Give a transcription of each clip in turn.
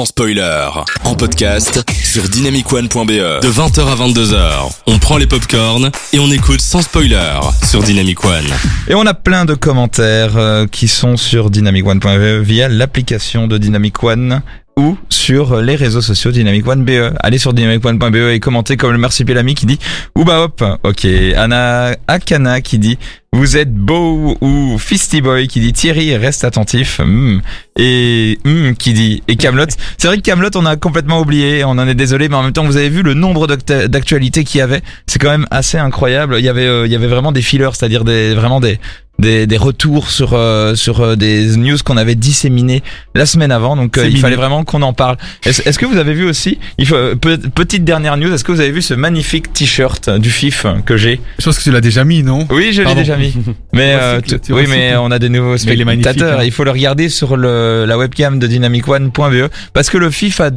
sans spoiler. En podcast sur dynamicone.be. De 20h à 22h, on prend les popcorns et on écoute sans spoiler sur Dynamic One. Et on a plein de commentaires euh, qui sont sur dynamicone.be via l'application de Dynamic One ou sur les réseaux sociaux Dynamic One BE. Allez sur dynamicone.be et commentez comme le Marsipelami qui dit Ouba hop. Ok. Anna Akana qui dit vous êtes beau ou Fisty Boy qui dit Thierry reste attentif Hmm. et Hmm qui dit et Camelot. C'est vrai que Camelot on a complètement oublié, on en est désolé, mais en même temps vous avez vu le nombre d'actu- d'actualités qu'il y avait, c'est quand même assez incroyable. Il y avait euh, il y avait vraiment des fillers, c'est-à-dire des vraiment des des, des retours sur euh, sur euh, des news qu'on avait disséminées la semaine avant, donc euh, il fallait vraiment qu'on en parle. Est-ce que vous avez vu aussi, il faut, euh, pe- petite dernière news, est-ce que vous avez vu ce magnifique t-shirt du FIF que j'ai? Je pense que tu l'as déjà mis, non? Oui, je l'ai déjà mis. Mais euh, oui, mais on a des nouveaux spectateurs. hein. Il faut le regarder sur le, la webcam de dynamicone.be parce que le FIF a,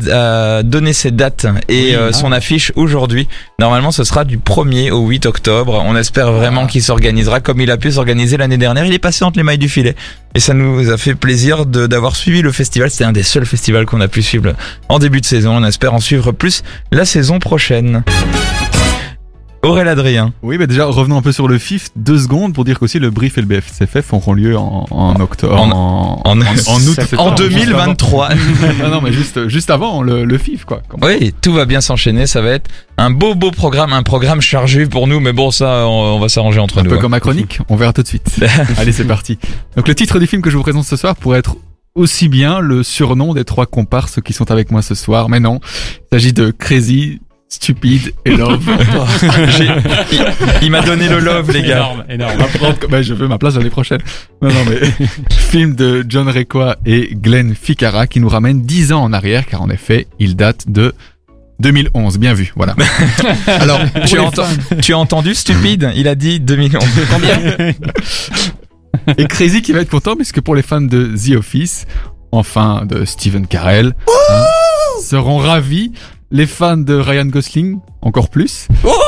a donné ses dates et Oui, euh, ah. son affiche aujourd'hui. Normalement, ce sera du 1er au 8 octobre. On espère vraiment Ah. qu'il s'organisera comme il a pu s'organiser l'année dernière. Il est passé entre les mailles du filet. Et ça nous a fait plaisir d'avoir suivi le festival. C'était un des seuls festivals qu'on a pu suivre en début de saison. On espère en suivre plus la saison prochaine. Aurélien Adrien. Oui, mais déjà, revenons un peu sur le FIF, deux secondes pour dire qu'aussi le brief et le BFCFF auront lieu en, en octobre, En- en, en- en août, En 2023. non, non, mais juste, juste avant le, le FIF, quoi. Comme- Oui, tout va bien s'enchaîner. Ça va être un beau, beau programme, un programme chargé pour nous. Mais bon, ça, on, on va s'arranger entre Un nous. peu hein. comme ma chronique, on verra tout de suite. Allez, c'est parti. Donc le titre du film que je vous présente ce soir pourrait être aussi bien le surnom des trois comparses qui sont avec moi ce soir, mais non, il s'agit de Crazy, Stupide et Love. J'ai- il il m'a donné le love, les gars. Énorme, énorme. Prendre bah, je veux ma place l'année prochaine. Non, non, mais film de John Requa et Glenn Ficarra qui nous ramène 10 ans en arrière, car en effet, il date de 2011. Bien vu, voilà. Alors, Tu as, enten- fans- tu as entendu, stupide Il a dit 2 millions. Combien et Crazy qui va être content, puisque pour les fans de The Office, enfin de Steven Carell, hein, seront ravis. Les fans de Ryan Gosling, encore plus.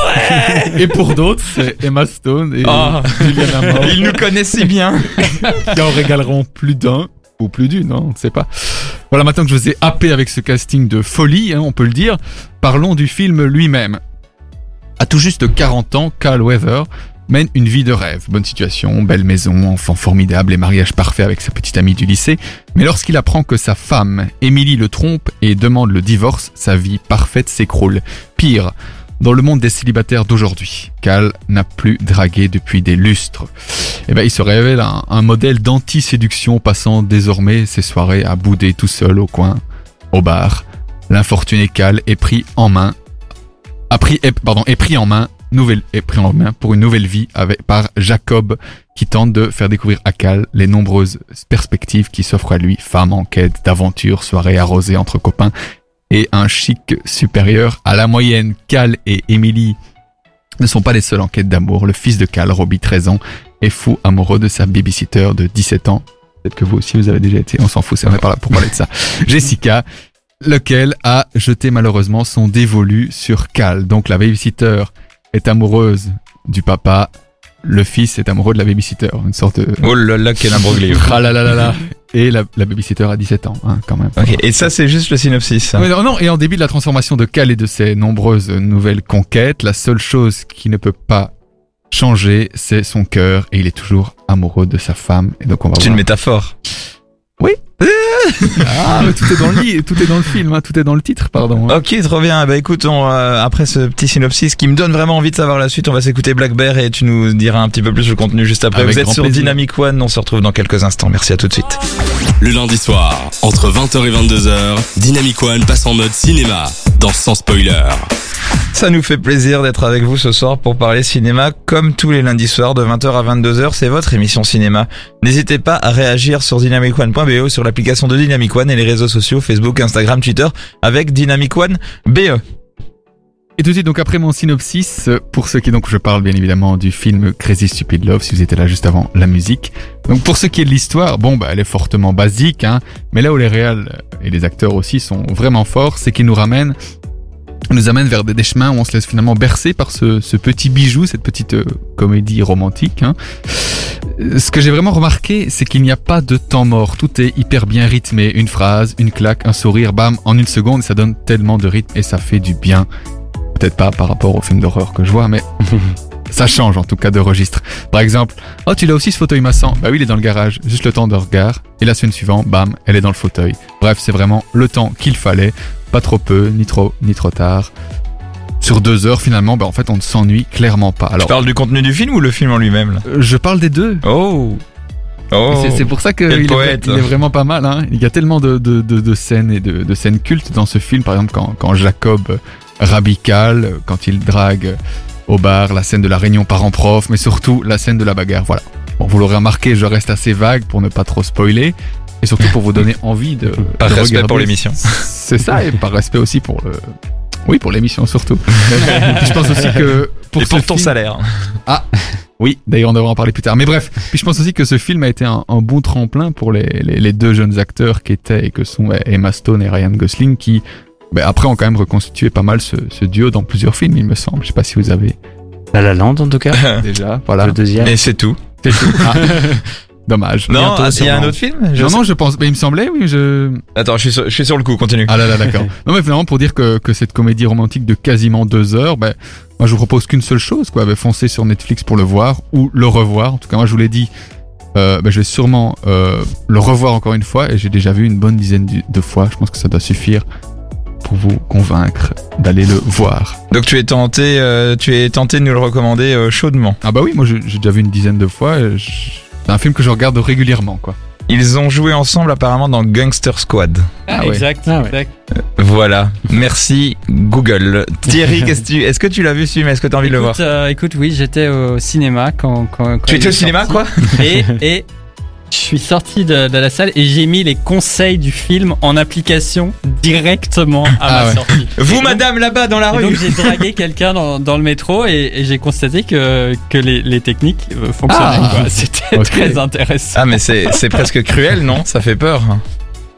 et pour d'autres, c'est Emma Stone et Ah. Juliana Moore. Il nous connaît si bien. qui en régaleront plus d'un ou plus d'une, hein, on ne sait pas. Voilà, maintenant que je vous ai happé avec ce casting de folie, hein, on peut le dire, parlons du film lui-même. À tout juste 40 ans, Carl Weather mène une vie de rêve. Bonne situation, belle maison, enfant formidable et mariage parfait avec sa petite amie du lycée. Mais lorsqu'il apprend que sa femme, Emily, le trompe et demande le divorce, sa vie parfaite s'écroule. Pire, dans le monde des célibataires d'aujourd'hui, Cal n'a plus dragué depuis des lustres. Eh ben, il se révèle un, un modèle d'anti-séduction passant désormais ses soirées à bouder tout seul au coin, au bar. L'infortuné Cal est pris en main, a pris, pardon, est pris en main, nouvelle, est pris en main pour une nouvelle vie avec, par Jacob qui tente de faire découvrir à Cal les nombreuses perspectives qui s'offrent à lui, femme en quête d'aventure, soirée arrosée entre copains et un chic supérieur à la moyenne. Cal et Emily ne sont pas les seuls en quête d'amour. Le fils de Cal, Robbie, 13 ans, est fou amoureux de sa babysitter de 17 ans. Peut-être que vous aussi vous avez déjà été, on s'en fout, c'est on est pas là pour parler de ça. Jessica, lequel a jeté malheureusement son dévolu sur Cal. Donc la babysitter est amoureuse du papa, le fils est amoureux de la babysitter, une sorte de... Oh là là, quel imbroglio. Ah là là là là. Et la, la babysitter a 17 ans, hein, quand même. Et ça, c'est juste le synopsis. Non, non, et en début de la transformation de Cal et de ses nombreuses nouvelles conquêtes, la seule chose qui ne peut pas changer, c'est son cœur, et il est toujours amoureux de sa femme. Et donc on va C'est une métaphore. Ah, mais tout est dans le lit, tout est dans le film, hein, tout est dans le titre, pardon. hein. Ok, trop bien. Bah écoute, on, euh, après ce petit synopsis qui me donne vraiment envie de savoir la suite, on va s'écouter Black Bear et tu nous diras un petit peu plus le contenu juste après. Avec Vous êtes sur plaisir. Dynamic One, on se retrouve dans quelques instants. Merci à tout de suite. Le lundi soir, entre 20h et 22h, Dynamic One passe en mode cinéma Sans spoiler. Ça nous fait plaisir d'être avec vous ce soir pour parler cinéma comme tous les lundis soirs de 20h à 22h. C'est votre émission cinéma. N'hésitez pas à réagir sur dynamicone.be, sur l'application de Dynamic One et les réseaux sociaux Facebook, Instagram, Twitter avec Dynamic One BE. Et tout de suite, donc après mon synopsis, pour ceux qui donc je parle bien évidemment du film Crazy Stupid Love, si vous étiez là juste avant la musique. Donc pour ce qui est de l'histoire, bon bah elle est fortement basique, hein, mais là où les réals et les acteurs aussi sont vraiment forts, c'est qu'ils nous ramènent, nous amènent vers des, chemins où on se laisse finalement bercer par ce, petit bijou, cette petite euh, comédie romantique. Hein. Ce que j'ai vraiment remarqué, c'est qu'il n'y a pas de temps mort. Tout est hyper bien rythmé. Une phrase, une claque, un sourire, bam, en une seconde, ça donne tellement de rythme et ça fait du bien. Peut-être pas par rapport au film d'horreur que je vois, mais ça change en tout cas de registre. Par exemple, oh tu l'as aussi ce fauteuil massant Bah oui, il est dans le garage, juste le temps de regard. Et la semaine suivante, bam, elle est dans le fauteuil. Bref, c'est vraiment le temps qu'il fallait, pas trop peu, ni trop, ni trop tard. Sur deux heures, finalement, bah en fait, on ne s'ennuie clairement pas. Tu Alors, parles du contenu du film ou le film en lui-même là? Je parle des deux. Oh Oh C'est- pour ça qu'il est, poète. il est vraiment pas mal. Hein. Il y a tellement de, de, de, de scènes et de, de scènes cultes dans ce film. Par exemple, quand, quand Jacob rabical, quand il drague au bar, la scène de la réunion parent-prof, mais surtout la scène de la bagarre. Voilà. Bon, vous l'aurez remarqué, je reste assez vague pour ne pas trop spoiler. Et surtout pour vous donner envie de. Par de respect regarder. pour l'émission. C'est ça, et par respect aussi pour le. Oui, pour l'émission surtout. Je pense aussi que. Pour Et ce pour ton film- salaire. Oui, d'ailleurs, on devra en parler plus tard. Mais bref, puis je pense aussi que ce film a été un, un bon tremplin pour les, les, les deux jeunes acteurs qui étaient et que sont Emma Stone et Ryan Gosling, qui ben, après ont quand même reconstitué pas mal ce, ce duo dans plusieurs films, il me semble. Je sais pas si vous avez La La Land en tout cas. déjà. Voilà. Le deuxième. Et c'est tout. C'est tout. Ah. Dommage. Non, Bientôt, ah, il y a un autre film Je non, sais- non, je pense. Mais il me semblait, oui, je. Attends, je suis, sur, je suis sur le coup, continue. Ah là là, d'accord. non, mais finalement, pour dire que, que cette comédie romantique de quasiment deux heures, ben, moi, je vous propose qu'une seule chose, quoi. Ben, foncez sur Netflix pour le voir ou le revoir. En tout cas, moi, je vous l'ai dit. Euh, ben, je vais sûrement euh, le revoir encore une fois et j'ai déjà vu une bonne dizaine de- fois. Je pense que ça doit suffire pour vous convaincre d'aller le voir. Donc tu es tenté, euh, tu es tenté de nous le recommander euh, chaudement. Ah bah oui, moi j'ai j'ai déjà vu une dizaine de fois. et je- C'est un film que je regarde régulièrement, quoi. Ils ont joué ensemble apparemment dans Gangster Squad. Ah ouais. exact, Ah exact. Voilà. Merci Google. Thierry, qu'est-ce que tu- est-ce que tu l'as vu ce film? Est-ce que tu as envie de le voir? Écoute, euh, écoute, oui, j'étais au cinéma quand. quand, quand Tu étais au cinéma quoi? Et, et je suis sorti de, de la salle et j'ai mis les conseils du film en application directement à Ah ma ouais. sortie. Vous Et madame là-bas dans la et donc rue j'ai dragué quelqu'un dans, dans le métro et, et j'ai constaté que, que les, les techniques euh, fonctionnaient. Ah. quoi. C'était très intéressant. Ah mais c'est c'est presque cruel non? Ça fait peur.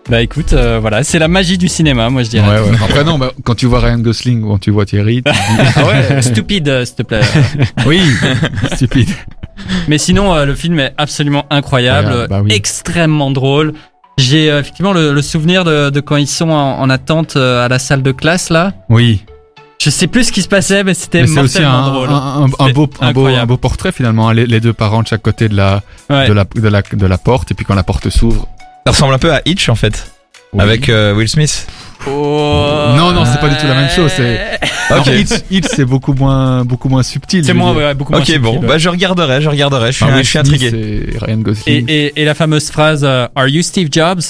Bah écoute, euh, voilà, c'est la magie du cinéma, moi je Ouais, dirais. ouais. Après, non, bah, quand tu vois Ryan Gosling ou quand tu vois Thierry, tu dis, Ah ouais, stupide, euh, s'il te plaît. oui, stupide. Mais sinon, euh, le film est absolument incroyable, Incroyable, bah oui. extrêmement drôle. J'ai euh, effectivement le, le souvenir de, de quand ils sont en, en attente euh, à la salle de classe là. Oui. Je sais plus ce qui se passait, mais c'était c'est aussi un, mortellement drôle. un, un- un C'était beau, un, beau, un incroyable. beau portrait finalement, hein, les, les deux parents de chaque côté de la, Ouais. de, la, de, la, de la porte, et puis quand la porte s'ouvre. Ça ressemble un peu à Hitch en fait, oui. avec euh, Will Smith. Oh. Non, non, c'est pas du tout la même chose, c'est- Non, Ok. Hitch, Hitch, c'est beaucoup moins, beaucoup moins subtil. C'est moins, ouais, beaucoup moins Ok subtil, bon, ouais. bah je regarderai, je regarderai. Je suis, Enfin, je suis intrigué. et Ryan Et, Gosling. et, et la fameuse phrase euh, Are you Steve Jobs?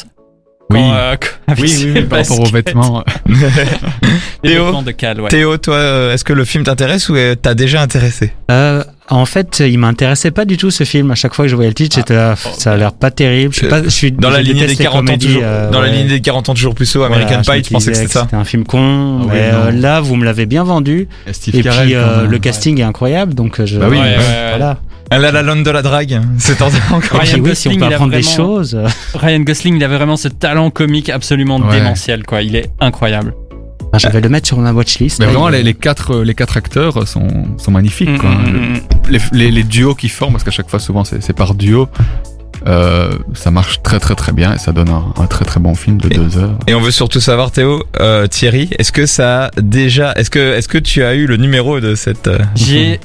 Oui. Quand, euh, quand- avec oui, oui, oui, par rapport aux vêtements. Théo vêtements de Cal, ouais. Théo, toi, euh, est-ce que le film t'intéresse ou euh, t'as déjà intéressé? Euh, en fait, il m'intéressait pas du tout ce film. À chaque fois que je voyais le titre, j'étais là, ça a l'air pas terrible. Je suis pas, je suis Dans la je lignée des déteste les 40 ans toujours, euh, dans la des 40 ans toujours plus haut, Voilà, American je me Pie, tu pensais que c'était ça C'était un film con. Ah oui, mais euh, là, vous me l'avez bien vendu. Steve Et puis euh, le casting est incroyable, donc je. Bah oui, Ouais, ouais. ouais, ouais. Voilà. Ah, La La Land de la drague, c'est encore Ryan si on Gosling, peut il a apprendre des vraiment- choses. Ryan Gosling, il avait vraiment ce talent comique absolument Ouais. démentiel, quoi. Il est incroyable. ah, je vais le mettre sur ma watchlist. Mais là, vraiment, il- les, les quatre, euh, les quatre acteurs sont, sont magnifiques. Quoi. Mm, Le- mm, mm. les, les, les duos qu'ils forment, parce qu'à chaque fois, souvent, c'est c'est par duo. Euh, ça marche très très très bien et ça donne un, un très très bon film de Et- deux heures. Et on veut surtout savoir, Théo, euh, Thierry, est-ce que ça a déjà, est-ce que, est-ce que tu as eu le numéro de cette euh, J'ai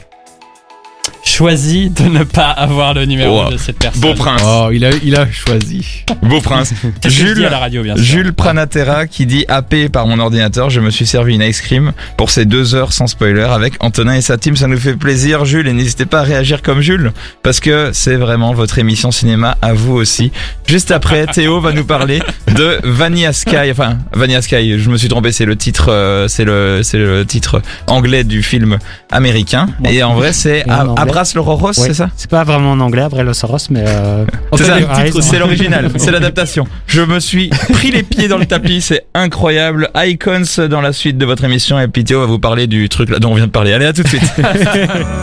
choisi de ne pas avoir le numéro de cette personne. beau prince, Oh, il a, il a choisi. beau prince, Jules, à la radio, bien sûr. Jules Pranatera qui dit AP par mon ordinateur, je me suis servi une ice cream pour ces deux heures sans spoiler avec Antonin et sa team, ça nous fait plaisir Jules et n'hésitez pas à réagir comme Jules parce que c'est vraiment votre émission cinéma à vous aussi. Juste après, Théo va nous parler de Vanilla Sky, enfin Vanilla Sky, je me suis trompé, c'est le titre, euh, c'est le, c'est le titre anglais du film américain et en vrai c'est en A- anglais Abras le Roros, Ouais. c'est ça? C'est pas vraiment en anglais, après Los Soros, mais. euh, c'est ça, le titre, c'est l'original, c'est l'adaptation. Je me suis pris les pieds dans le tapis, c'est incroyable. Icons dans la suite de votre émission et puis Théo va vous parler du truc là dont on vient de parler. Allez, à tout de suite.